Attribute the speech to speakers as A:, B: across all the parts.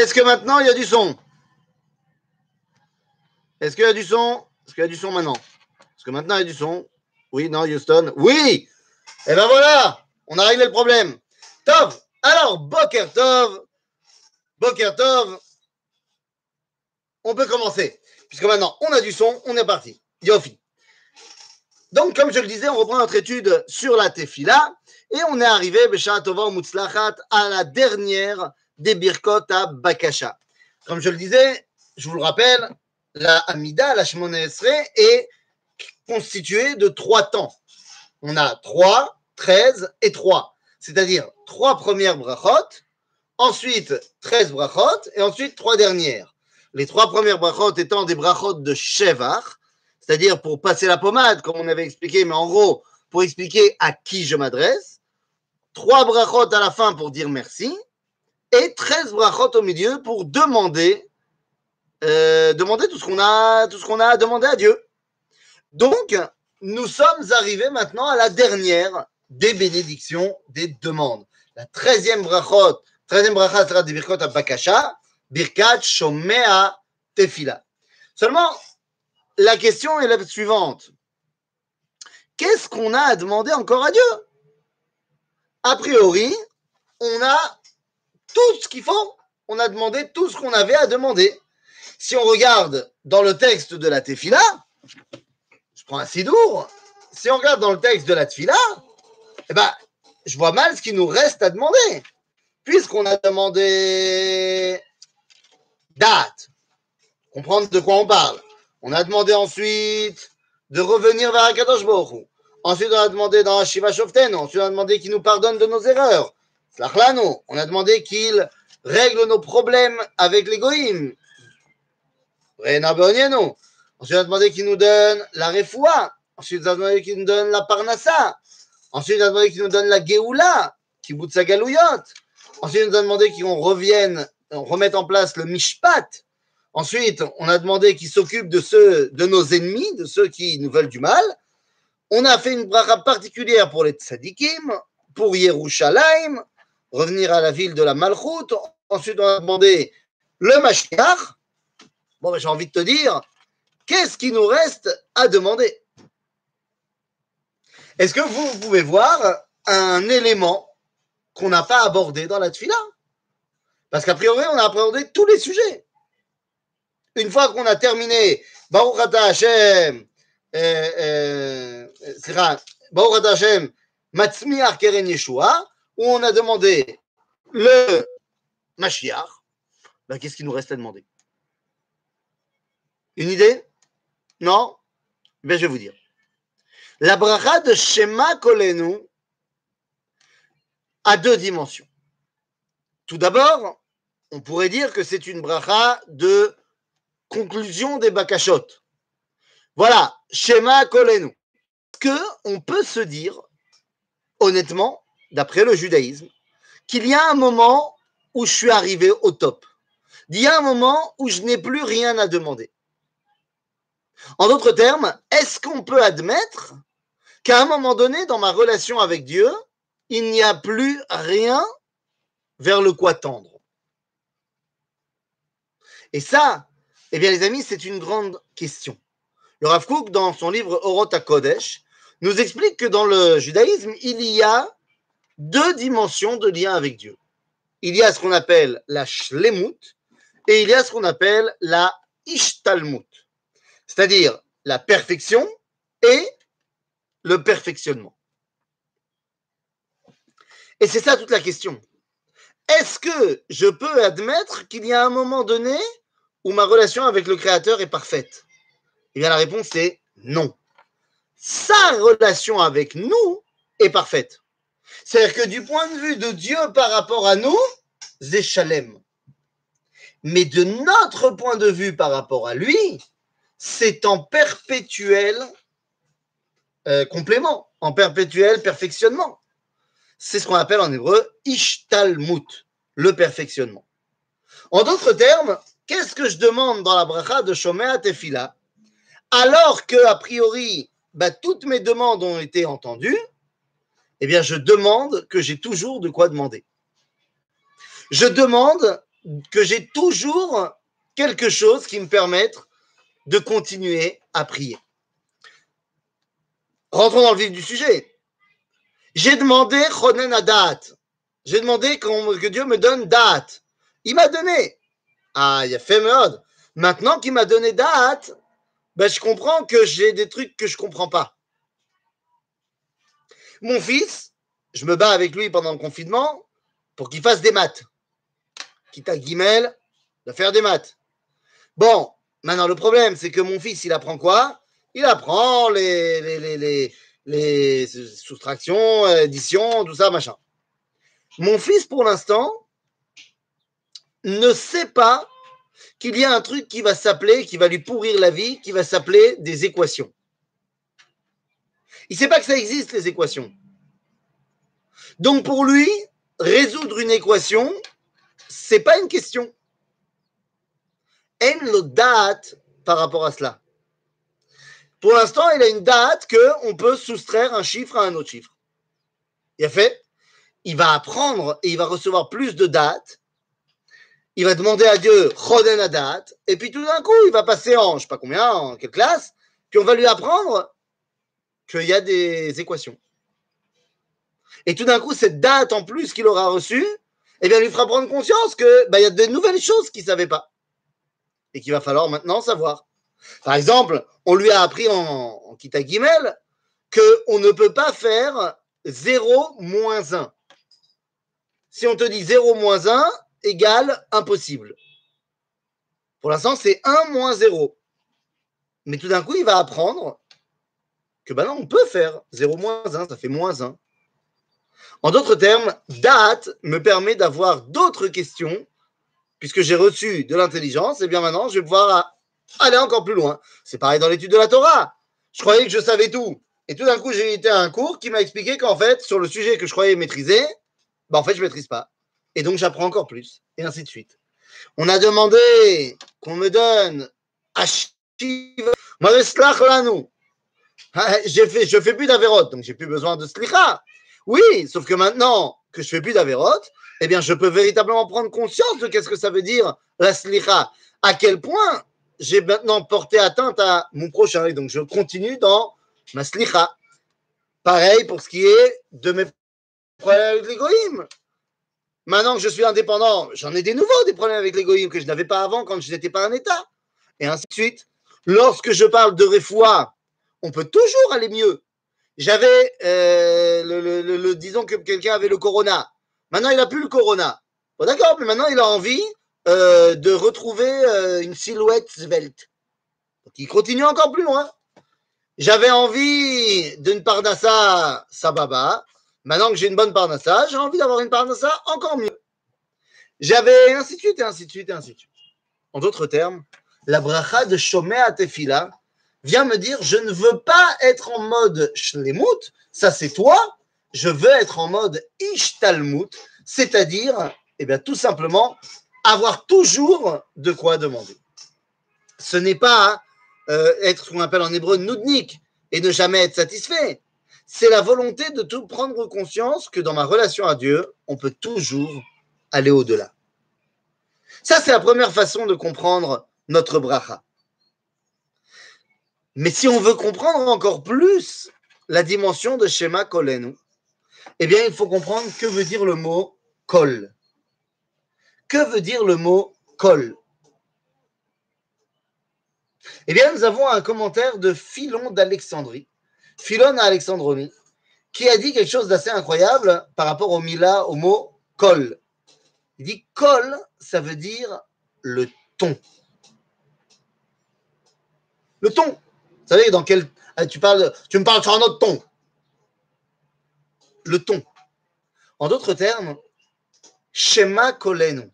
A: Est-ce que maintenant il y a du son? Est-ce qu'il y a du son? Est-ce qu'il y a du son maintenant? Est-ce que maintenant il y a du son? Oui, non, Houston Oui Eh ben voilà On a réglé le problème. Tov Alors, Boker Tov Boker Tov On peut commencer. Puisque maintenant on a du son, on est parti. Yofi. Donc, comme je le disais, on reprend notre étude sur la tefila et on est arrivé, à la dernière des Birkot à Bakasha. Comme je le disais, je vous le rappelle, la Amida, la Shemone est constituée de trois temps. On a 3, 13 et 3. C'est-à-dire trois premières brachot, ensuite 13 brachot et ensuite trois dernières. Les trois premières brachot étant des brachot de Shevar, c'est-à-dire pour passer la pommade, comme on avait expliqué, mais en gros, pour expliquer à qui je m'adresse. Trois brachot à la fin pour dire merci. Et 13 brachot au milieu pour demander, euh, demander tout ce qu'on a, tout ce qu'on a à demander à Dieu. Donc, nous sommes arrivés maintenant à la dernière des bénédictions, des demandes. La treizième brachot, treizième brachot sera des birkot à Bakasha, birkat shomea tefila. Seulement, la question est la suivante. Qu'est-ce qu'on a à demander encore à Dieu? A priori, on a tout ce qu'il faut. On a demandé tout ce qu'on avait à demander. Si on regarde dans le texte de la Tefila, je prends un sidour. Si on regarde dans le texte de la Tefila, eh ben, je vois mal ce qu'il nous reste à demander. Puisqu'on a demandé date, comprendre de quoi on parle. On a demandé ensuite de revenir vers Akadosh Ensuite, on a demandé dans Shiva Shoften, ensuite on a demandé qu'il nous pardonne de nos erreurs. On a demandé qu'il règle nos problèmes avec l'égoïme. Ensuite, on a demandé qu'il nous donne la refoua. Ensuite, on a demandé qu'il nous donne la parnassa. Ensuite, on a demandé qu'il nous donne la geoula, sa galouyot. Ensuite, on a demandé qu'on revienne, on remette en place le mishpat, Ensuite, on a demandé qu'il s'occupe de ceux, de nos ennemis, de ceux qui nous veulent du mal. On a fait une bracha particulière pour les tzadikim, pour Yerushalayim, revenir à la ville de la Malchut. Ensuite, on a demandé le Mashiach. Bon, ben, j'ai envie de te dire, qu'est-ce qui nous reste à demander? Est-ce que vous, pouvez voir un élément qu'on n'a pas abordé dans la tfila Parce qu'a priori, on a abordé tous les sujets une fois qu'on a terminé Baruch Ata Hashem, euh, euh, Baruch Ata Hashem, Keren Yeshua, où on a demandé le Mashiach, ben, qu'est-ce qu'il nous reste à demander? Une idée? Non? Ben, Je vais vous dire. La bracha de Shema Kolenu a deux dimensions. Tout d'abord, on pourrait dire que c'est une bracha de conclusion des Bakashot. Voilà, schéma Kolenu. Que on peut se dire, honnêtement, d'après le judaïsme, qu'il y a un moment où je suis arrivé au top. Il y a un moment où je n'ai plus rien à demander. En d'autres termes, est-ce qu'on peut admettre qu'à un moment donné, dans ma relation avec Dieu, il n'y a plus rien vers le quoi tendre? Et ça, eh bien, les amis, c'est une grande question. Le Rav Kook, dans son livre Orot Kodesh, nous explique que dans le judaïsme, il y a deux dimensions de lien avec Dieu. Il y a ce qu'on appelle la shlemut et il y a ce qu'on appelle la ishtalmut, c'est-à-dire la perfection et le perfectionnement. Et c'est ça toute la question. Est-ce que je peux admettre qu'il y a un moment donné où ma relation avec le Créateur est parfaite? Eh bien, la réponse est non. Sa relation avec nous est parfaite. C'est-à-dire que du point de vue de Dieu par rapport à nous, c'est Shalem. Mais de notre point de vue par rapport à lui, c'est en perpétuel euh, complément, en perpétuel perfectionnement. C'est ce qu'on appelle en hébreu ishtalmut, le perfectionnement. En d'autres termes, Qu'est-ce que je demande dans la bracha de Shomea Tefila? Alors que, a priori, bah, toutes mes demandes ont été entendues, eh bien, je demande que j'ai toujours de quoi demander. Je demande que j'ai toujours quelque chose qui me permette de continuer à prier. Rentrons dans le vif du sujet. J'ai demandé Chonen Adat. J'ai demandé que Dieu me donne date. Il m'a donné. Ah, il a fait mode. Maintenant qu'il m'a donné date, ben, je comprends que j'ai des trucs que je ne comprends pas. Mon fils, je me bats avec lui pendant le confinement pour qu'il fasse des maths. Quitte à Guimel, de faire des maths. Bon, maintenant le problème, c'est que mon fils, il apprend quoi? Il apprend les, les, les, les, soustractions, additions, tout ça, machin. Mon fils, pour l'instant, ne sait pas qu'il y a un truc qui va s'appeler, qui va lui pourrir la vie, qui va s'appeler des équations. Il ne sait pas que ça existe, les équations. Donc pour lui, résoudre une équation, c'est pas une question. En le date par rapport à cela. Pour l'instant, il a une date qu'on peut soustraire un chiffre à un autre chiffre. Il a fait, il va apprendre et il va recevoir plus de dates. Il va demander à Dieu, et puis tout d'un coup, il va passer en, je sais pas combien, en quelle classe, puis on va lui apprendre qu'il y a des équations. Et tout d'un coup, cette date en plus qu'il aura reçue, eh bien, lui fera prendre conscience qu'il bah, y a de nouvelles choses qu'il ne savait pas et qu'il va falloir maintenant savoir. Par exemple, on lui a appris en, en Kita Gimel qu'on ne peut pas faire 0 moins 1. Si on te dit 0 moins 1 égale impossible. Pour l'instant, c'est 1 moins 0. Mais tout d'un coup, il va apprendre que ben on peut faire 0 moins 1, ça fait moins 1. En d'autres termes, date me permet d'avoir d'autres questions, puisque j'ai reçu de l'intelligence, et bien maintenant, je vais pouvoir aller encore plus loin. C'est pareil dans l'étude de la Torah. Je croyais que je savais tout. Et tout d'un coup, j'ai été à un cours qui m'a expliqué qu'en fait, sur le sujet que je croyais maîtriser, ben en fait, je ne maîtrise pas. Et donc, j'apprends encore plus. Et ainsi de suite. On a demandé qu'on me donne j'ai fait, je fais plus d'avérote, donc j'ai plus besoin de slicha. Oui, sauf que maintenant que je fais plus d'avérote, eh bien, je peux véritablement prendre conscience de qu'est-ce que ça veut dire la slicha. À quel point j'ai maintenant porté atteinte à mon prochain. Donc, je continue dans ma slicha. Pareil pour ce qui est de mes problèmes avec l'égoïme. Maintenant que je suis indépendant, j'en ai des nouveaux des problèmes avec l'égoïme que je n'avais pas avant quand je n'étais pas un État. Et ainsi de suite. Lorsque je parle de réfoua, on peut toujours aller mieux. J'avais, euh, le, disons que quelqu'un avait le corona. Maintenant, il n'a plus le corona. Bon, d'accord, mais maintenant, il a envie euh, de retrouver euh, une silhouette svelte. Donc, il continue encore plus loin. J'avais envie d'une parnassa sababa. Maintenant que j'ai une bonne parnassa, j'ai envie d'avoir une parnassa encore mieux. J'avais ainsi de suite, et ainsi de suite, ainsi de suite. En d'autres termes, la bracha de Shomea Tefila vient me dire je ne veux pas être en mode shlemut, ça c'est toi, je veux être en mode ishtalmut, c'est-à-dire, eh bien, tout simplement, avoir toujours de quoi demander. Ce n'est pas euh, être ce qu'on appelle en hébreu noudnik et ne jamais être satisfait. C'est la volonté de tout prendre conscience que dans ma relation à Dieu, on peut toujours aller au-delà. Ça, c'est la première façon de comprendre notre bracha. Mais si on veut comprendre encore plus la dimension de Shema Kolenu, eh bien, il faut comprendre que veut dire le mot kol. Que veut dire le mot kol? Eh bien, nous avons un commentaire de Philon d'Alexandrie, Philon à Alexandronie, qui a dit quelque chose d'assez incroyable par rapport au mila, au mot kol. Il dit kol, ça veut dire le ton. Le ton. Savez dans quel. Ah, tu, parles, tu me parles sur un autre ton. Le ton. En d'autres termes, Shema Kolenu.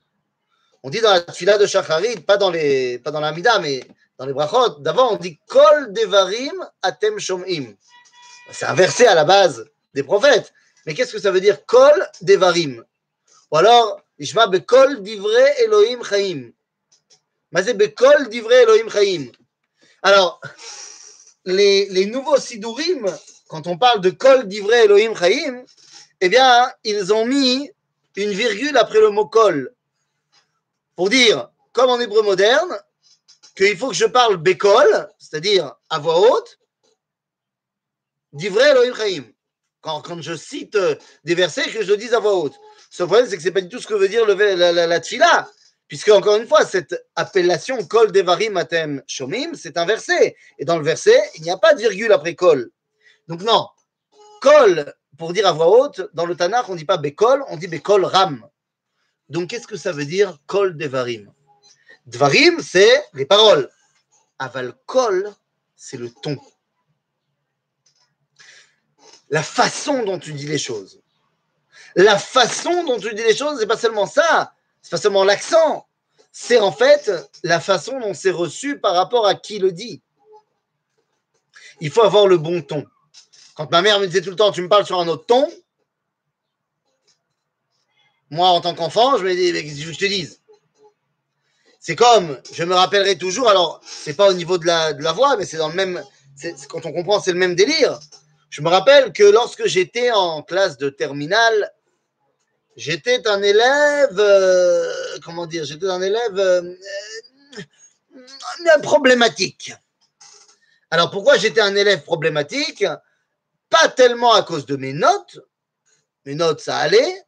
A: On dit dans la fila de Shacharit, pas dans, les, pas dans la Mida, mais dans les brachot, d'avant on dit Kol Devarim Atem Shomim. C'est un verset à la base des prophètes. Mais qu'est-ce que ça veut dire Kol Devarim? Ou alors, Ishma Bekol Divrei Elohim Chaim. C'est Bekol Divrei Elohim Chaim. Alors, les, nouveaux Sidurim, quand on parle de Kol d'Ivray Elohim Chaim, eh bien, ils ont mis une virgule après le mot Kol. pour dire, comme en hébreu moderne, qu'il faut que je parle bécol, c'est-à-dire à voix haute, d'ivrei Elohim Chaim. Quand, je cite euh, des versets, que je le dise à voix haute. Ce problème, c'est que ce n'est pas du tout ce que veut dire la, la. Puisque, encore une fois, cette appellation Kol Devarim Atem Shomim, c'est un verset. Et dans le verset, il n'y a pas de virgule après Kol. Donc, non. Kol, pour dire à voix haute, dans le Tanakh, on ne dit pas Bekol, on dit Bekol Ram. Donc, qu'est-ce que ça veut dire Kol Devarim? Dvarim, c'est les paroles. Aval Kol, c'est le ton. La façon dont tu dis les choses. La façon dont tu dis les choses, c'est pas seulement ça c'est pas seulement l'accent, c'est en fait la façon dont c'est reçu par rapport à qui le dit. Il faut avoir le bon ton. Quand ma mère me disait tout le temps, tu me parles sur un autre ton, moi, en tant qu'enfant, je me dis, mais je te dise? C'est comme, je me rappellerai toujours, alors, c'est pas au niveau de la, voix, mais c'est dans le même, quand on comprend, c'est le même délire. Je me rappelle que lorsque j'étais en classe de terminale, J'étais un élève, euh, comment dire, j'étais un élève euh, euh, problématique. Alors pourquoi j'étais un élève problématique? Pas tellement à cause de mes notes, mes notes ça allait,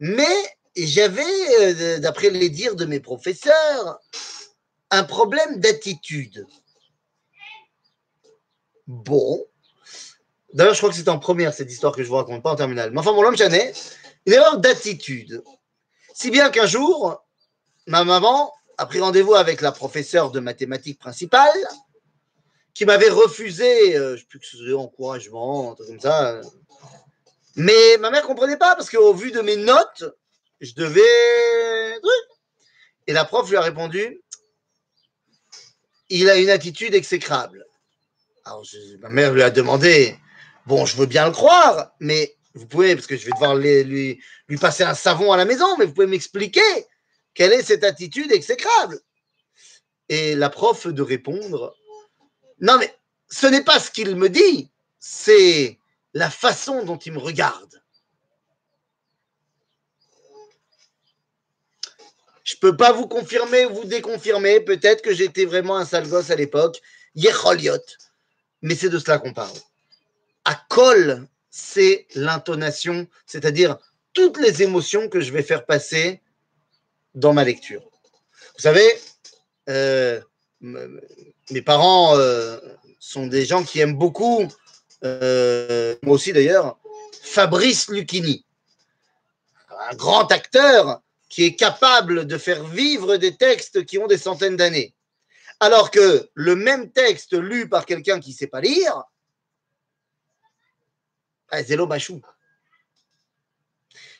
A: mais j'avais, d'après les dires de mes professeurs, un problème d'attitude. Bon. D'ailleurs, je crois que c'est en première cette histoire que je vous raconte, pas en terminale. Mais enfin, bon, l'homme chané, une erreur d'attitude. Si bien qu'un jour, ma maman a pris rendez-vous avec la professeure de mathématiques principale qui m'avait refusé, euh, je ne sais plus que ce encouragement, un truc comme ça. Mais ma mère ne comprenait pas parce qu'au vu de mes notes, je devais. Et la prof lui a répondu il a une attitude exécrable. Alors ma mère lui a demandé bon, je veux bien le croire, mais vous pouvez, parce que je vais devoir lui, lui, passer un savon à la maison, mais vous pouvez m'expliquer quelle est cette attitude exécrable. Et la prof de répondre, non mais ce n'est pas ce qu'il me dit, c'est la façon dont il me regarde. Je ne peux pas vous confirmer ou vous déconfirmer, peut-être que j'étais vraiment un sale gosse à l'époque, mais c'est de cela qu'on parle. À Col, c'est l'intonation, c'est-à-dire toutes les émotions que je vais faire passer dans ma lecture. Vous savez, euh, mes parents euh, sont des gens qui aiment beaucoup, euh, moi aussi d'ailleurs, Fabrice Lucchini, un grand acteur qui est capable de faire vivre des textes qui ont des centaines d'années. Alors que le même texte lu par quelqu'un qui ne sait pas lire, Zélo Bachou.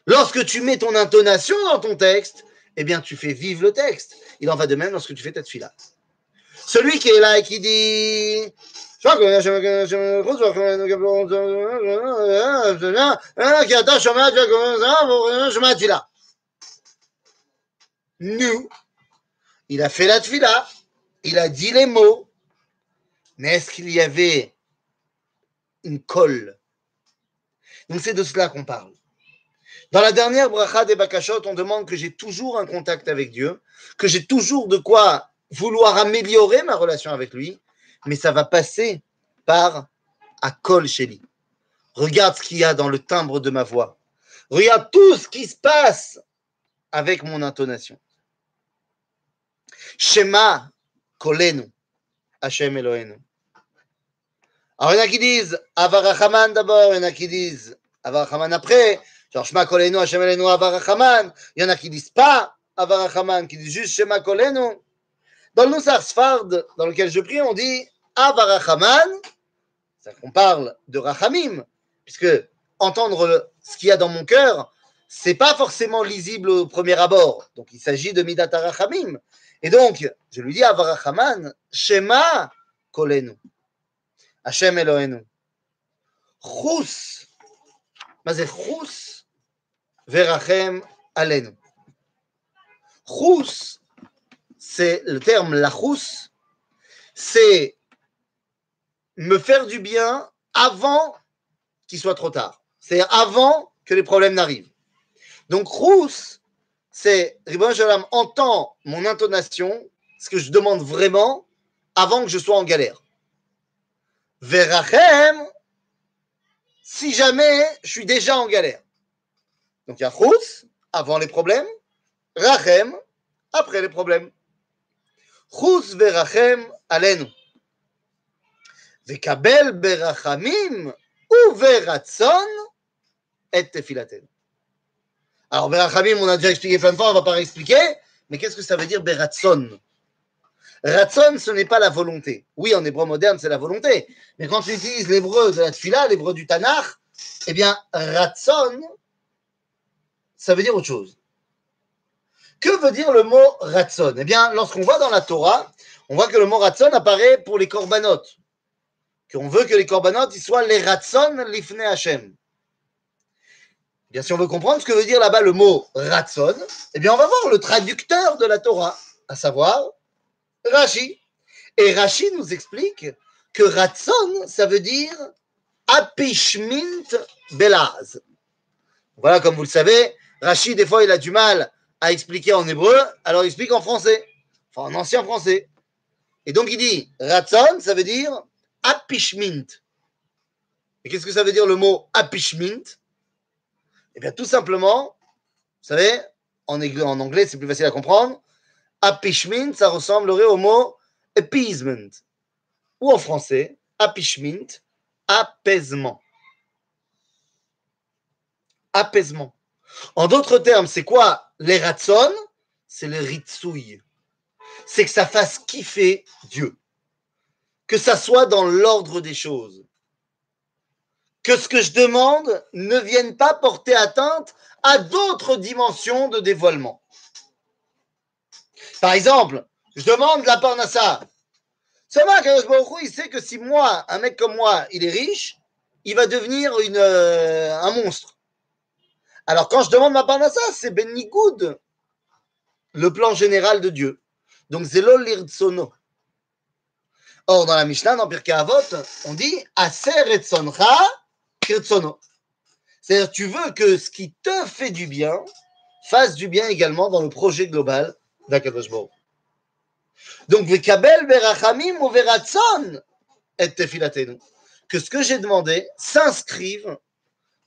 A: Lorsque tu mets ton intonation dans ton texte, eh bien, tu fais vivre le texte. Il en va de même lorsque tu fais ta fila. Celui qui est là et qui dit Nous, il a fait la tfila, il a dit les mots, mais est-ce qu'il y avait une colle donc c'est de cela qu'on parle. Dans la dernière bracha des Bakashot, on demande que j'ai toujours un contact avec Dieu, que j'ai toujours de quoi vouloir améliorer ma relation avec lui, mais ça va passer par Akol Sheli. Regarde ce qu'il y a dans le timbre de ma voix. Regarde tout ce qui se passe avec mon intonation. Shema Kolenu, Hashem Elohenu. Alors, il y en a qui disent Avarachaman d'abord, il y en a qui disent Avarachaman après. Genre, Shema Kolenu, Hashem Elenu, Avarachaman. Il y en a qui disent pas Avarachaman, qui disent juste Shema Kolenu. Dans le Nusar Sfard, dans lequel je prie, on dit Avarachaman. C'est qu'on parle de Rachamim, puisque entendre ce qu'il y a dans mon cœur, c'est pas forcément lisible au premier abord. Donc, il s'agit de Midat Rachamim. Et donc, je lui dis Avarachaman, Shema Kolenu. Hashem Elohenu. Chus. מה זה חוס ורחם עלינו. Chus, c'est le terme lachous, c'est me faire du bien avant qu'il soit trop tard. C'est avant que les problèmes n'arrivent. Donc, chous, c'est Ribon Shalom entend mon intonation, ce que je demande vraiment, avant que je sois en galère. Verachem, si jamais je suis déjà en galère. Donc il y a Chous, avant les problèmes, Rachem, après les problèmes. Chous verachem alenu. Vekabel berachamim ou veratzon et tefilaten. Alors, berachamim, on a déjà expliqué plein de fois, on ne va pas réexpliquer, mais qu'est-ce que ça veut dire beratzon Ratzon, ce n'est pas la volonté. Oui, en hébreu moderne, c'est la volonté. Mais quand tu utilises l'hébreu de la tfila, l'hébreu du Tanakh, eh bien, ratzon, ça veut dire autre chose. Que veut dire le mot ratzon? Eh bien, lorsqu'on voit dans la Torah, on voit que le mot ratzon apparaît pour les korbanot. Qu'on veut que les korbanot ils soient les ratzon l'ifne Hashem. Eh bien, si on veut comprendre ce que veut dire là-bas le mot ratzon, eh bien, on va voir le traducteur de la Torah, à savoir Rashi. Et Rashi nous explique que ratzon, ça veut dire apishmint belaz. Voilà, comme vous le savez, Rashi, des fois, il a du mal à expliquer en hébreu, alors il explique en français, enfin en ancien français. Et donc il dit Ratzon, ça veut dire apishmint. Et qu'est-ce que ça veut dire le mot apishmint? Eh bien, tout simplement, vous savez, en anglais, c'est plus facile à comprendre. Apishmint, ça ressemblerait au mot appeasement. Ou en français, apishmint, apaisement. Apaisement. En d'autres termes, c'est quoi les C'est le ritsouille. C'est que ça fasse kiffer Dieu. Que ça soit dans l'ordre des choses. Que ce que je demande ne vienne pas porter atteinte à d'autres dimensions de dévoilement. Par exemple, je demande la parnassa. Ça va, il sait que si moi, un mec comme moi, il est riche, il va devenir euh, un monstre. Alors quand je demande ma parnassa, c'est Benigoud, le plan général de Dieu. Donc Zelo Lirtsono. Or, dans la Mishnah, dans Pirkei Avot, on dit Aser etzoncha kirtsono. C'est-à-dire, tu veux que ce qui te fait du bien fasse du bien également dans le projet global d'Akadosh Baruch. Donc, le Kabel verachamim ou veratson et tefilatenu. Que ce que j'ai demandé s'inscrive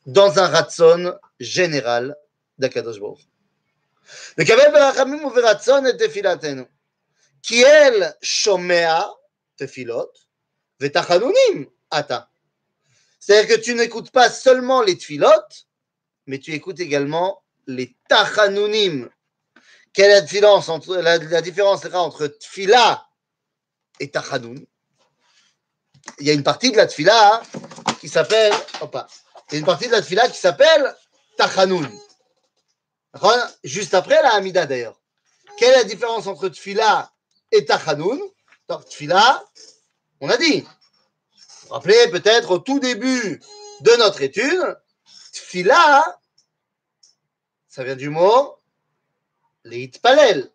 A: dans un ratson général d'Akadosh Baruch. Le Kabel verachamim ou veratson et tefilatenu. Qui elle, shomea, tefilot, vetachanunim, ata. C'est-à-dire que tu n'écoutes pas seulement les tefilotes, mais tu écoutes également les tachanunim, quelle est la différence entre, la, différence entre tfila et tachanun? Il y a une partie de la tfila qui s'appelle, il y a une partie de la tfila qui s'appelle Tachanun. Juste après la Hamida d'ailleurs. Quelle est la différence entre Tfila et Tachanun? Donc, Tfila, on a dit. Vous vous rappelez peut-être au tout début de notre étude, Tfila, ça vient du mot Leitpalel,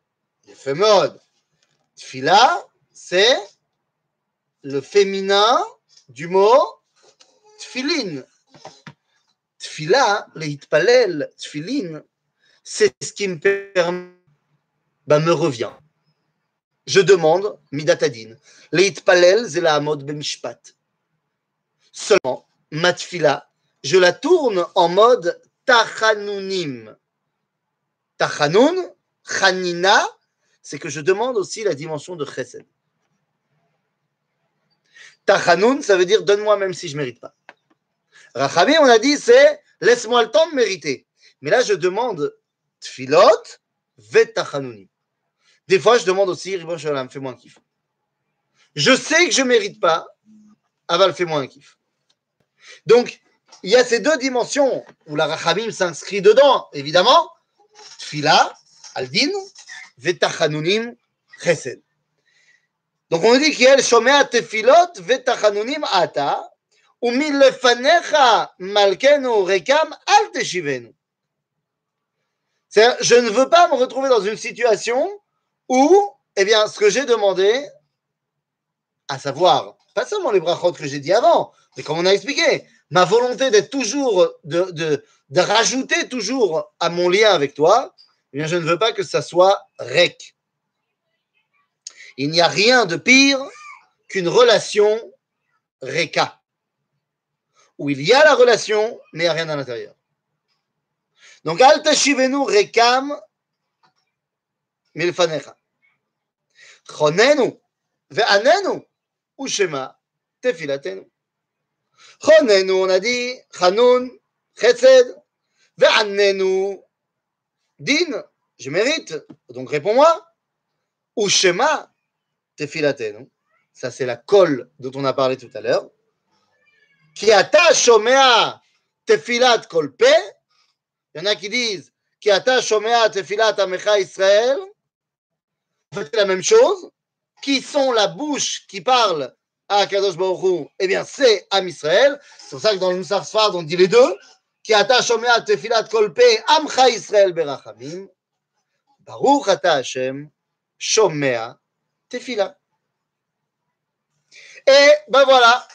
A: les fémodes. Tfila, c'est le féminin du mot Tfilin. Tfila, Leitpalel, Tfilin, c'est ce qui me permet, ben, me revient. Je demande midatadin. Leit palel zela mode bemishpat. Seulement, matfila, je la tourne en mode tachanunim. Tachanun, c'est que je demande aussi la dimension de chesed. Tachanun, ça veut dire donne-moi même si je ne mérite pas. Rachamim, on a dit, c'est laisse-moi le temps de mériter. Mais là, je demande tfilot vetachanunim. Des fois, je demande aussi, Ribon Shalom, fais-moi un kiff. Je sais que je ne mérite pas, Aval, fais-moi un kiff. Donc, il y a ces deux dimensions où la Rachamim s'inscrit dedans, évidemment. Tfila, Aldin, Vetachanunim, Chesed. Donc, on dit qu'il y a le Shomea Tefilot, Vetachanunim, Ata, ou Milefanecha, Malkenu, Rekam, Al Teshivenu. Je ne veux pas me retrouver dans une situation où, eh bien, ce que j'ai demandé, à savoir, pas seulement les brachot que j'ai dit avant, mais comme on a expliqué, ma volonté d'être toujours, de, de, de, rajouter toujours à mon lien avec toi, Bien, je ne veux pas que ça soit rec. Il n'y a rien de pire qu'une relation reka, où il y a la relation, mais il n'y a rien à l'intérieur. Donc, al tashivenu rekam milfanecha. Chonenu ve'anenu ushema tefilatenu. Chonenu, on a dit, chanun, chesed, ve'anenu, din, je mérite, donc réponds-moi, ushema tefilatenu. Ça, c'est la colle dont on a parlé tout à l'heure. Qui attache shomea tefilat kolpe. Il y en a qui disent qui attache shomea tefilat amecha Israël. En fait, c'est la même chose. Qui sont la bouche qui parle à Kadosh Baruch Eh bien, c'est Am Israël. C'est pour ça que dans le Moussar on dit les deux. Et ben voilà,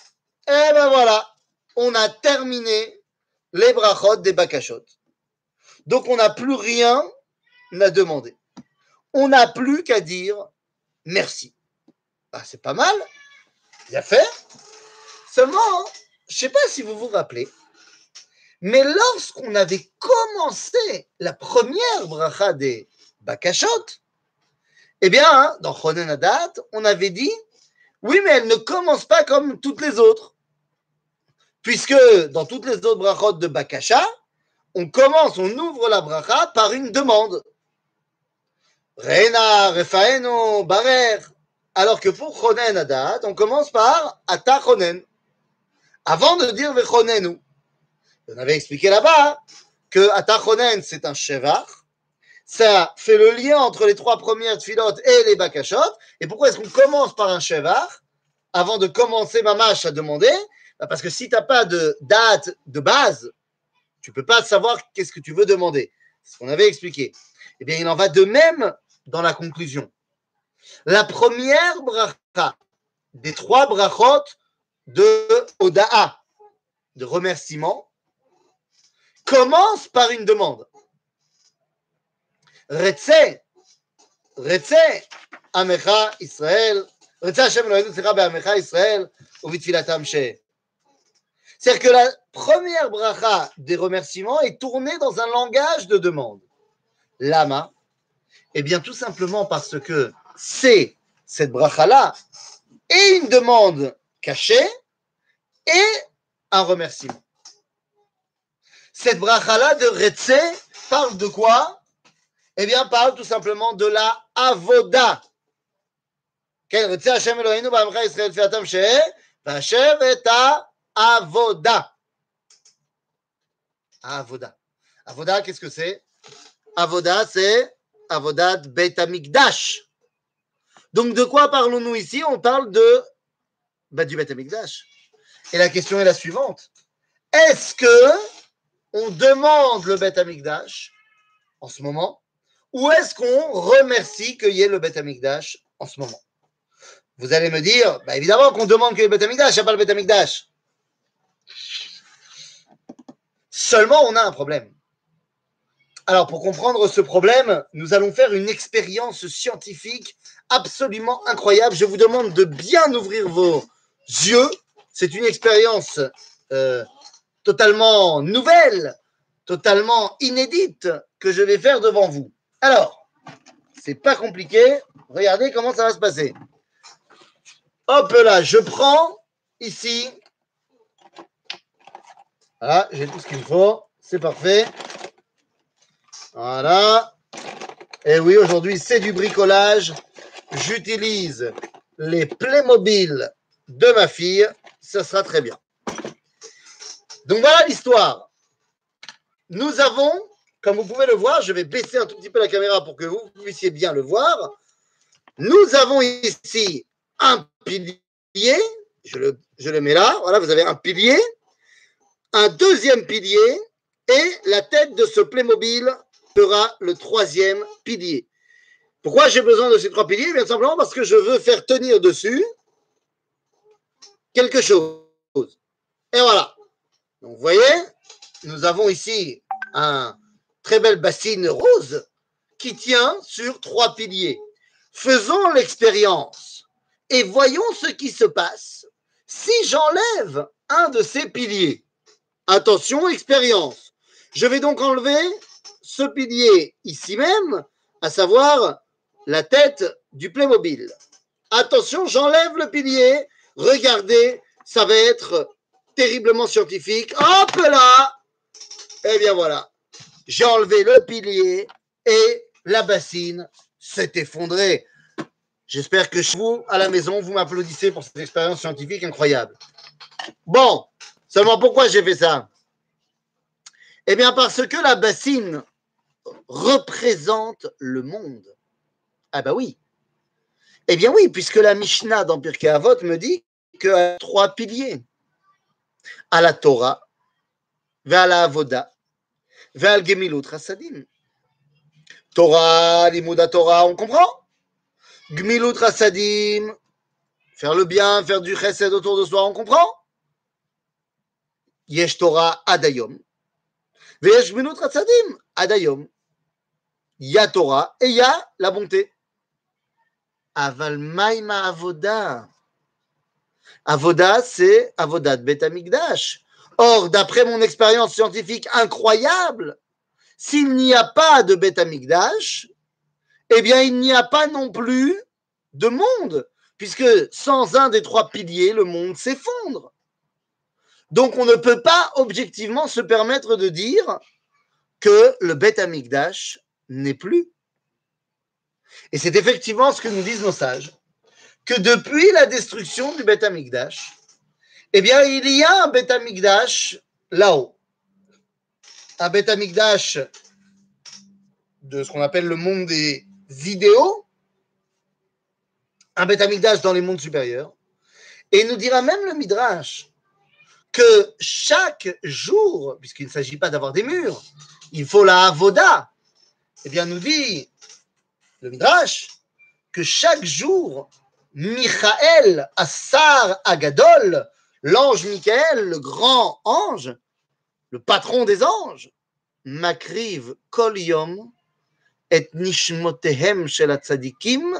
A: et ben voilà, on a terminé les brachot des bakashot. Donc on n'a plus rien à demander. On n'a plus qu'à dire merci. Ah, c'est pas mal, bien fait. Seulement, je ne sais pas si vous vous rappelez, mais lorsqu'on avait commencé la première bracha des bakashot, eh bien, dans Chonen Adat, on avait dit oui, mais elle ne commence pas comme toutes les autres. Puisque dans toutes les autres brachot de Bakasha, on commence, on ouvre la bracha par une demande. Reina, Refaeno, Barer. Alors que pour Chonen Adat, on commence par Ata Chonen. Avant de dire Vechonenu. On avait expliqué là-bas que Ata Chonen, c'est un Shevar ça fait le lien entre les trois premières filotes et les bakashot. Et pourquoi est-ce qu'on commence par un chevar avant de commencer ma mâche à demander? Bah, Parce que si tu n'as pas de date de base, tu ne peux pas savoir qu'est-ce que tu veux demander. C'est ce qu'on avait expliqué. Eh bien, il en va de même dans la conclusion. La première bracha des trois brachot de Oda'a, de remerciement, commence par une demande. Retse, Retse, Amecha Israël, Retse Hashem Eloheinu, Tzera Be'amecha Israël. C'est-à-dire que la première bracha des remerciements est tournée dans un langage de demande. Lama, eh bien tout simplement parce que c'est cette bracha-là et une demande cachée et un remerciement Cette bracha-là de Retse parle de quoi eh bien, parle tout simplement de la avoda. כן, רצה השם אלוהינו בעמך ישראל תפילתם שאה, והשב את העבודה. Avoda. Avoda, qu'est-ce que c'est Avoda, c'est Avodat Bet Amikdash. Donc, de quoi parlons-nous ici On parle de bah, du Bet Amikdash. Et la question est la suivante. Est-ce que demande le Bet Amikdash en ce moment où est-ce qu'on remercie qu'il y ait le Beth Amikdash en ce moment? Vous allez me dire, bah évidemment qu'on demande qu'il y le Beth Amikdash, il n'y a pas le Beth Amikdash. Seulement, on a un problème. Alors, pour comprendre ce problème, nous allons faire une expérience scientifique absolument incroyable. Je vous demande de bien ouvrir vos yeux. C'est une expérience euh, totalement nouvelle, totalement inédite que je vais faire devant vous. Alors, c'est pas compliqué. Regardez comment ça va se passer. Hop là, je prends ici. Voilà, j'ai tout ce qu'il faut. C'est parfait. Voilà. Et oui, aujourd'hui, c'est du bricolage. J'utilise les Playmobil de ma fille. Ça sera très bien. Donc voilà l'histoire. Nous avons comme vous pouvez le voir, je vais baisser un tout petit peu la caméra pour que vous puissiez bien le voir. Nous avons ici un pilier. Je le, mets là. Voilà, vous avez un pilier. Un deuxième pilier. Et la tête de ce Playmobil sera le troisième pilier. Pourquoi j'ai besoin de ces trois piliers? Bien simplement parce que je veux faire tenir dessus quelque chose. Et voilà. Donc, vous voyez, nous avons ici un, très belle bassine rose qui tient sur trois piliers. Faisons l'expérience et voyons ce qui se passe si j'enlève un de ces piliers. Attention, expérience. Je vais donc enlever ce pilier ici même, à savoir la tête du Playmobil. Attention, j'enlève le pilier. Regardez, ça va être terriblement scientifique. Hop là Eh bien voilà. J'ai enlevé le pilier et la bassine s'est effondrée. J'espère que vous, à la maison, vous m'applaudissez pour cette expérience scientifique incroyable. Bon, seulement pourquoi j'ai fait ça? Eh bien parce que la bassine représente le monde. Ah bah oui. Eh bien oui, puisque la Mishnah dans Pirkei Avot me dit qu'il y a trois piliers. À la Torah, Avoda, vers le Gemilut Rasadim. Torah, Limouda Torah, on comprend? Gmilut Rasadim, faire le bien, faire du chesed autour de soi, on comprend? Yesh Torah Adayom. Veyesh Gmilut Rasadim Adayom. Il y a Torah et il y a la bonté. Aval Maïma Avoda. Avoda, c'est Avodat Betamikdash. Or, d'après mon expérience scientifique incroyable, s'il n'y a pas de Betamikdash, eh bien, il n'y a pas non plus de monde, puisque sans un des trois piliers, le monde s'effondre. Donc, on ne peut pas objectivement se permettre de dire que le Bet n'est plus. Et c'est effectivement ce que nous disent nos sages, que depuis la destruction du Bet eh bien, il y a un Bet là-haut. Un Bet de ce qu'on appelle le monde des idéaux, un Beth dans les mondes supérieurs. Et nous dira même le Midrash que chaque jour, puisqu'il ne s'agit pas d'avoir des murs, il faut la avoda. Eh bien, nous dit le Midrash que chaque jour, Michael Assar Agadol, l'ange Michael, le grand ange, le patron des anges, m'acrive kol yom et nishmotehem shel tzadikim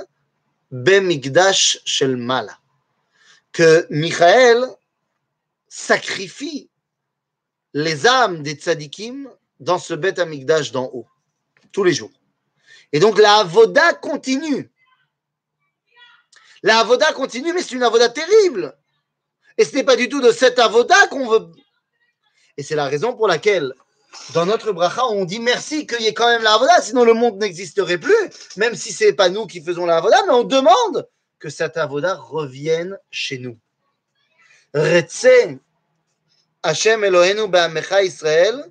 A: bemigdash shel mala. Que Michael sacrifie les âmes des tzadikim dans ce bête amigdash d'en haut, tous les jours. Et donc la avoda continue. La avoda continue, mais c'est une avoda terrible. Et ce n'est pas du tout de cette avoda qu'on veut. Et c'est la raison pour laquelle dans notre bracha, on dit merci qu'il y ait quand même la avoda, sinon le monde n'existerait plus, même si ce n'est pas nous qui faisons la avoda, mais on demande que cette avoda revienne chez nous. Retse Hashem Elohenu ba'amecha Israël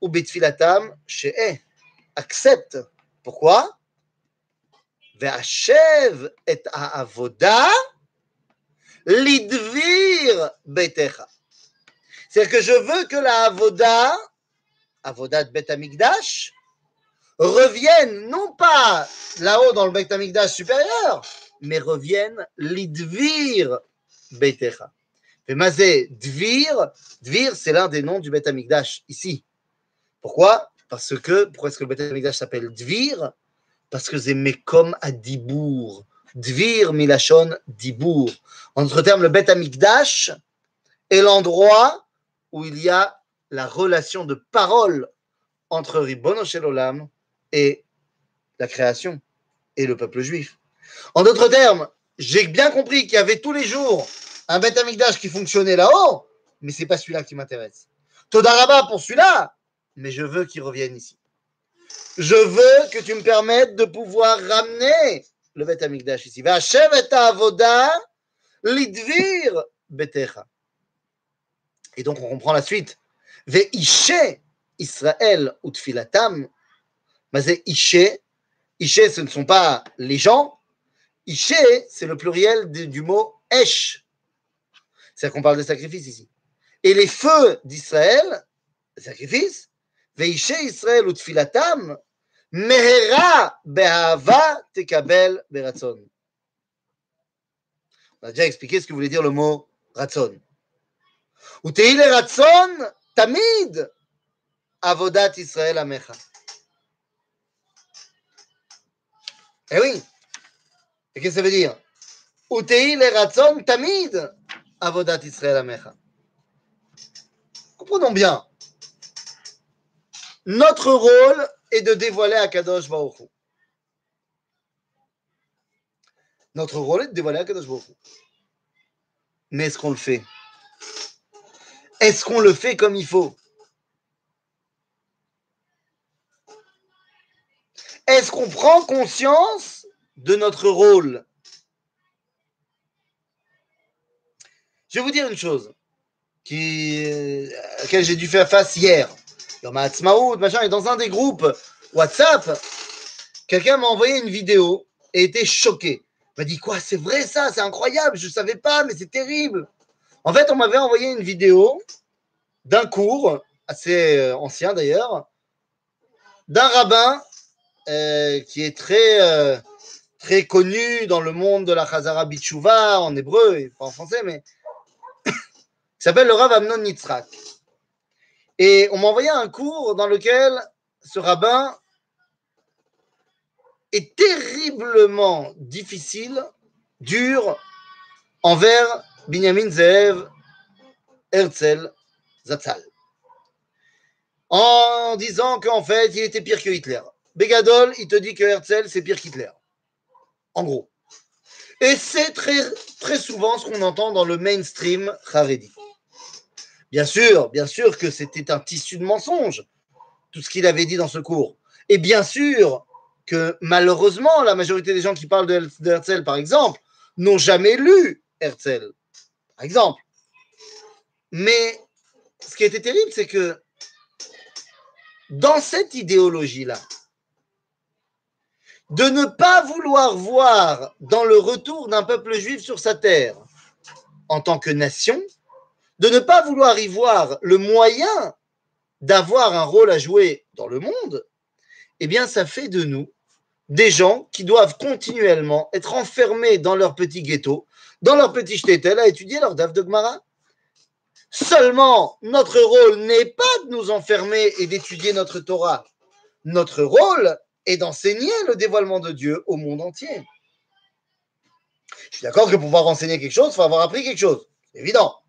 A: ou bitfilatam she'eh. Accepte. Pourquoi? Ve'ashev et ha'avoda lidvir betecha. C'est-à-dire que je veux que la avoda Avodat Bet Amigdash, reviennent non pas là-haut dans le Bet Amigdash supérieur, mais reviennent l'Idvir Betecha. Mazé Dvir, Dvir, c'est l'un des noms du Bet Amigdash ici. Pourquoi? Parce que, pourquoi est-ce que le Bet Amigdash s'appelle Dvir Parce que c'est Mekom à Dibour. Dvir Milachon Dibour. En d'autres termes, le Bet Amigdash est l'endroit où il y a la relation de parole entre Ribbono Olam et la création et le peuple juif. En d'autres termes, j'ai bien compris qu'il y avait tous les jours un Beth Amikdash qui fonctionnait là-haut, mais c'est pas celui-là qui m'intéresse. Todaraba pour celui-là, mais je veux qu'il revienne ici. Je veux que tu me permettes de pouvoir ramener le Beth Amikdash ici. lidvir betecha. Et donc on comprend la suite. Ve'ishe Israël ou Tfilatam, mais Ishe, Ishe, ce ne sont pas les gens. Ishe, c'est le pluriel du, mot Esh. C'est-à-dire qu'on parle de sacrifice ici. Et les feux d'Israël, sacrifice, Israël ou Tfilatam, Mehera Behava Tekabel Beratzon. On a déjà expliqué ce que voulait dire le mot. Ou Teile Ratzon, Tamid, Avodat Israël Amecha. Eh oui. Et qu'est-ce que ça veut dire? Utei le ratzon tamid avodat Israël amecha. Comprenons bien. Notre rôle est de dévoiler à Kadosh Baruch Hu. Notre rôle est de dévoiler à Kadosh Baruch Hu. Mais est-ce qu'on le fait? Est-ce qu'on le fait comme il faut? Est-ce qu'on prend conscience de notre rôle? Je vais vous dire une chose qui, à laquelle j'ai dû faire face hier. Dans ma machin, et dans un des groupes WhatsApp, quelqu'un m'a envoyé une vidéo et était choqué. Il m'a dit quoi C'est vrai ça C'est incroyable Je ne savais pas, mais c'est terrible. En fait, on m'avait envoyé une vidéo d'un cours, assez euh, ancien d'ailleurs, d'un rabbin euh, qui est très, très connu dans le monde de la Chazara Bichouva en hébreu, et pas en français, mais qui s'appelle le Rav Amnon Nitzrak. Et on m'a un cours dans lequel ce rabbin est terriblement difficile, dur, envers Binyamin Zev Herzl Zatzal. En disant qu'en fait, il était pire que Hitler. Begadol, il te dit que Herzl, c'est pire qu'Hitler. En gros. Et c'est très, très souvent ce qu'on entend dans le mainstream Haredi. Bien sûr, bien sûr que c'était un tissu de mensonges, tout ce qu'il avait dit dans ce cours. Et bien sûr que malheureusement, la majorité des gens qui parlent de Herzl, par exemple, n'ont jamais lu Herzl, par exemple. Mais ce qui était terrible, c'est que dans cette idéologie-là, de ne pas vouloir voir dans le retour d'un peuple juif sur sa terre en tant que nation, de ne pas vouloir y voir le moyen d'avoir un rôle à jouer dans le monde, eh bien, ça fait de nous des gens qui doivent continuellement être enfermés dans leur petit ghetto, dans leur petit shtetl, à étudier leur Daf de Seulement, notre rôle n'est pas de nous enfermer et d'étudier notre Torah. Notre rôle est d'enseigner le dévoilement de Dieu au monde entier. Je suis d'accord que pour pouvoir enseigner quelque chose, il faut avoir appris quelque chose. Évident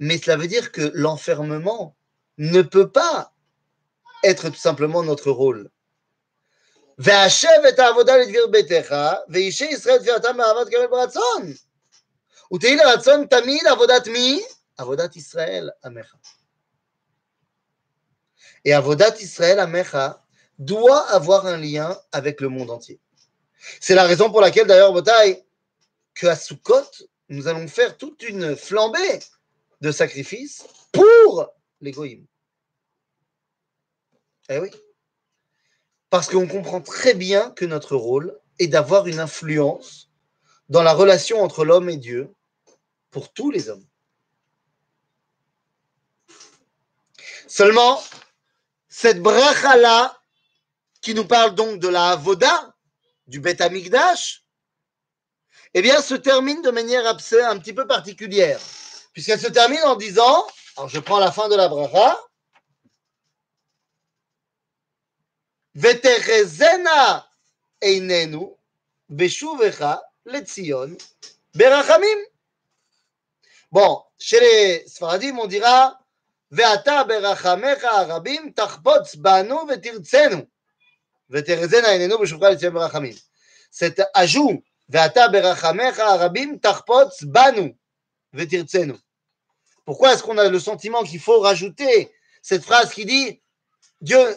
A: mais cela veut dire que l'enfermement ne peut pas être tout simplement notre rôle. Et Avodat Israël Amecha doit avoir un lien avec le monde entier. C'est la raison pour laquelle, d'ailleurs, Botaï, qu'à Sukkot, nous allons faire toute une flambée de sacrifice pour l'égoïme. Eh oui. Parce qu'on comprend très bien que notre rôle est d'avoir une influence dans la relation entre l'homme et Dieu pour tous les hommes. Seulement, cette bracha-là, qui nous parle donc de la Avoda, du Bet Amigdash, eh bien, se termine de manière un petit peu particulière puisqu'elle se termine en disant, alors je prends la fin de la bracha, Veterezena einenu beshuvecha letzion berachamim. Bon, chez les Sfaradim, on dira Veata berachamecha arabim tachbotz banu vetirtzenu. Veterezena einenu beshuvecha letzion berachamim. Cet ajout Veata berachamecha arabim tachbotz banu pourquoi est-ce qu'on a le sentiment qu'il faut rajouter cette phrase qui dit Dieu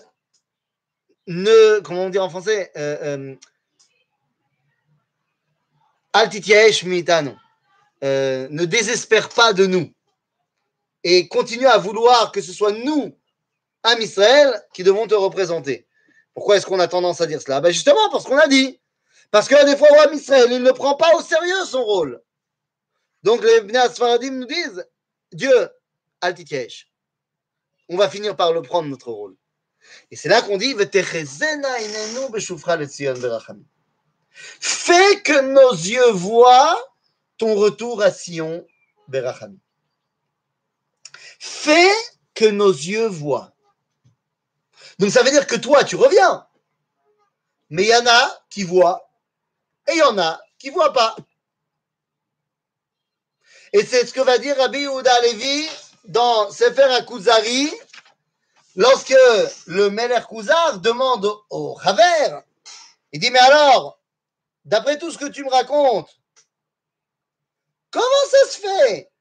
A: ne, comment on dit en français, euh, euh, euh, ne désespère pas de nous et continue à vouloir que ce soit nous, Am Israël, qui devons te représenter. Pourquoi est-ce qu'on a tendance à dire cela? Ben Justement parce qu'on a dit. Parce que des fois, Am Israël, il ne prend pas au sérieux son rôle. Donc les Bnei Sfaradim nous disent Dieu, Altitiesh. On va finir par le prendre notre rôle. Et c'est là qu'on dit Fais que nos yeux voient ton retour à Sion, Berachami. Fais que nos yeux voient. Donc ça veut dire que toi, tu reviens. Mais il y en a qui voient et il y en a qui ne voient pas. Et c'est ce que va dire Rabbi Yehuda Levi dans Sefer Akuzari lorsque le Meler Kuzar demande au Haver, il dit, mais alors, d'après tout ce que tu me racontes, comment ça se fait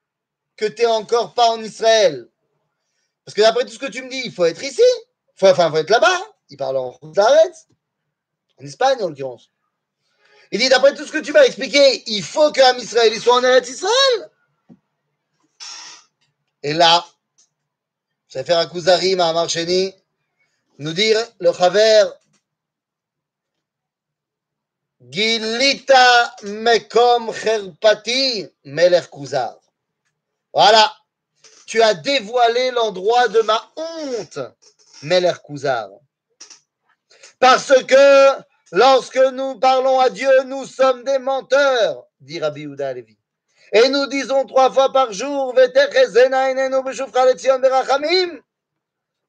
A: que tu n'es encore pas en Israël? Parce que d'après tout ce que tu me dis, il faut être ici, enfin, il faut être là-bas. Il parle en en Espagne en l'occurrence. Il dit, d'après tout ce que tu m'as expliqué, il faut qu'un Israël soit en Israël. Et là, ça fait un Kuzari, Mahamar Sheni, nous dire le Chaver, Gilita Mekom Kherpati Meler Kuzar. Voilà, tu as dévoilé l'endroit de ma honte, Meler Kuzar. Parce que lorsque nous parlons à Dieu, nous sommes des menteurs, dit Rabbi Uda Levi. Et nous disons trois fois par jour,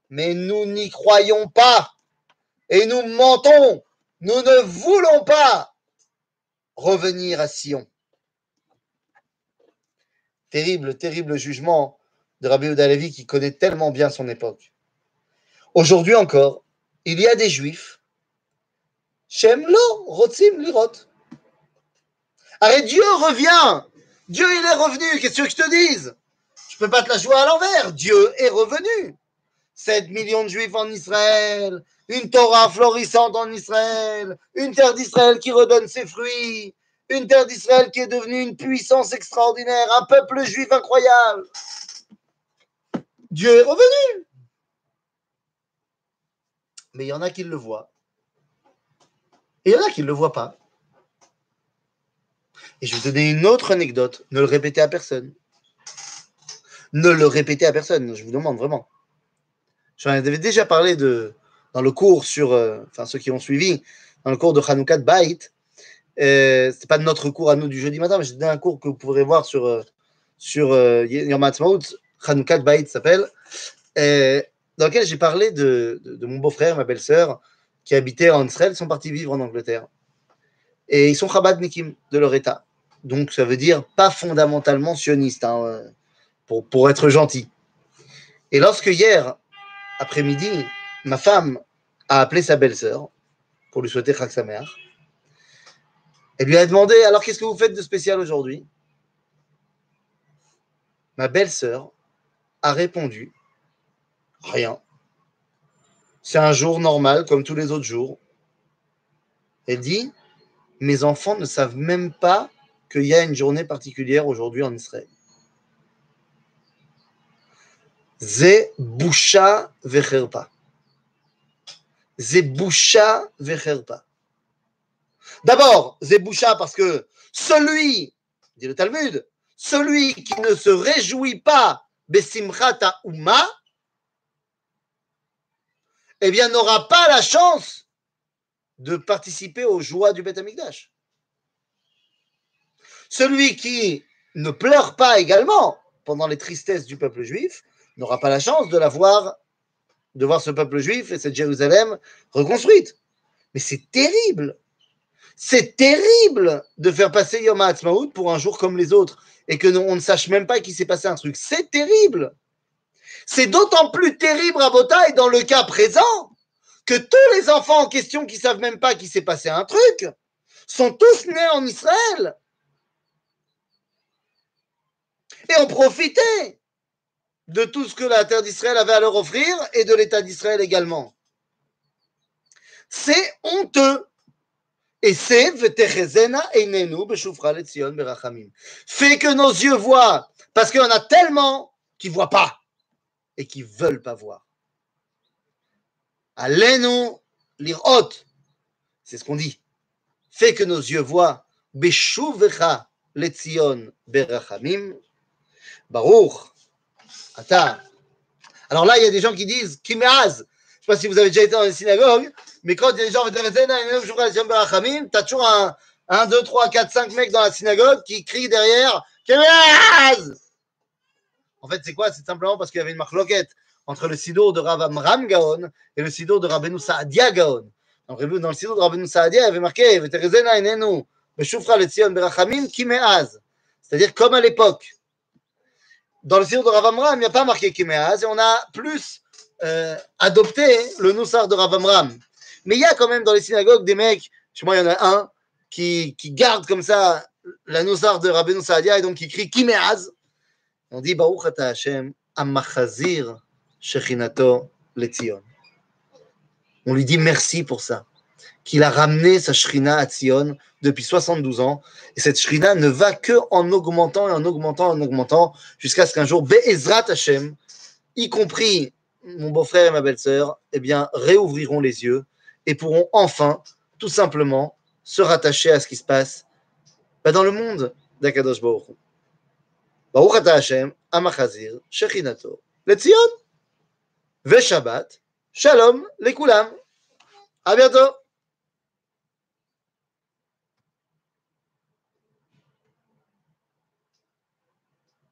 A: mais nous n'y croyons pas. Et nous mentons. Nous ne voulons pas revenir à Sion. Terrible, terrible jugement de Rabbi Levi qui connaît tellement bien son époque. Aujourd'hui encore, il y a des juifs, Shem lo, rotzim lirot. Arrête, Dieu revient Dieu, il est revenu. Qu'est-ce que je te dise? Je peux pas te la jouer à l'envers. Dieu est revenu. 7 millions de juifs en Israël, une Torah florissante en Israël, une terre d'Israël qui redonne ses fruits, une terre d'Israël qui est devenue une puissance extraordinaire, un peuple juif incroyable. Dieu est revenu. Mais il y en a qui le voient. Et il y en a qui ne le voient pas. Et je vais vous donner une autre anecdote. Ne le répétez à personne. Ne le répétez à personne. Je vous demande vraiment. J'en avais déjà parlé de, dans le cours sur, euh, enfin ceux qui ont suivi, dans le cours de Hanoukat Bait. Euh, Ce n'est pas notre cours à nous du jeudi matin, mais j'ai donné un cours que vous pourrez voir sur, euh, sur euh, Yom. Hanoukat Bait s'appelle, dans lequel j'ai parlé de, de, mon beau-frère, ma belle-sœur, qui habitait en Israël, sont partis vivre en Angleterre. Et ils sont Nikim de leur état. Donc ça veut dire pas fondamentalement sioniste, hein, euh, pour, pour être gentil. Et lorsque hier, après-midi, ma femme a appelé sa belle-sœur pour lui souhaiter Chag Sameach, elle lui a demandé alors qu'est-ce que vous faites de spécial aujourd'hui? Ma belle-sœur a répondu rien. C'est un jour normal comme tous les autres jours. Elle dit mes enfants ne savent même pas qu'il y a une journée particulière aujourd'hui en Israël. Ze boucha vecherpa. Ze boucha vecherpa. D'abord, ze boucha parce que celui, dit le Talmud, celui qui ne se réjouit pas besimchata uma, eh bien n'aura pas la chance de participer aux joies du Beth Amikdash. Celui qui ne pleure pas également pendant les tristesses du peuple juif n'aura pas la chance de la voir, de voir ce peuple juif et cette Jérusalem reconstruite. Mais c'est terrible. C'est terrible de faire passer Yom HaAtzmaut pour un jour comme les autres et que on ne sache même pas qu'il s'est passé un truc. C'est terrible. C'est d'autant plus terrible à Botaï dans le cas présent que tous les enfants en question qui savent même pas qu'il s'est passé un truc sont tous nés en Israël et ont profité de tout ce que la terre d'Israël avait à leur offrir et de l'État d'Israël également. C'est honteux. Et c'est fait que nos yeux voient, parce qu'il y en a tellement qui ne voient pas et qui ne veulent pas voir. Allez-nous lire haute. C'est ce qu'on dit. Fais que nos yeux voient. Beshuvecha letzion berachamim. Baruch, Ata. Alors là, il y a des gens qui disent Kimeaz. Je ne sais pas si vous avez déjà été dans une synagogue, mais quand il y a des gens qui tu as toujours un, 1, 2, 3, 4, 5 mecs dans la synagogue qui crient derrière Kimeaz. En fait, c'est quoi? C'est simplement parce qu'il y avait une marloquette entre le sidour de Rav Amram Gaon et le sidour de Rabbeinu Saadia Gaon. Dans le site de Rabbeinu Saadia, il avait marqué le kimeaz. C'est-à-dire comme à l'époque. Dans le site de Ravamram, il n'y a pas marqué kimeaz, et on a plus euh, adopté le Noussar de Ravamram. Mais il y a quand même dans les synagogues des mecs, chez moi il y en a un, qui, qui garde comme ça la Noussar de Rabbeinu Saadia et donc qui crie kimeaz. On dit Baruch ata Hashem, amachazir shechinato le On lui dit merci pour ça, qu'il a ramené sa shrina à Tzion depuis 72 ans. Et cette shrina ne va que en augmentant et en augmentant et en augmentant jusqu'à ce qu'un jour, Be'ezrat Hashem, y compris mon beau-frère et ma belle-sœur, eh bien, réouvriront les yeux et pourront enfin, tout simplement, se rattacher à ce qui se passe bah, dans le monde d'Akadosh Baruch Hu. Baruch Hashem, amachazir, shechinato, letzion, ve Shabbat, shalom, lekulam. À bientôt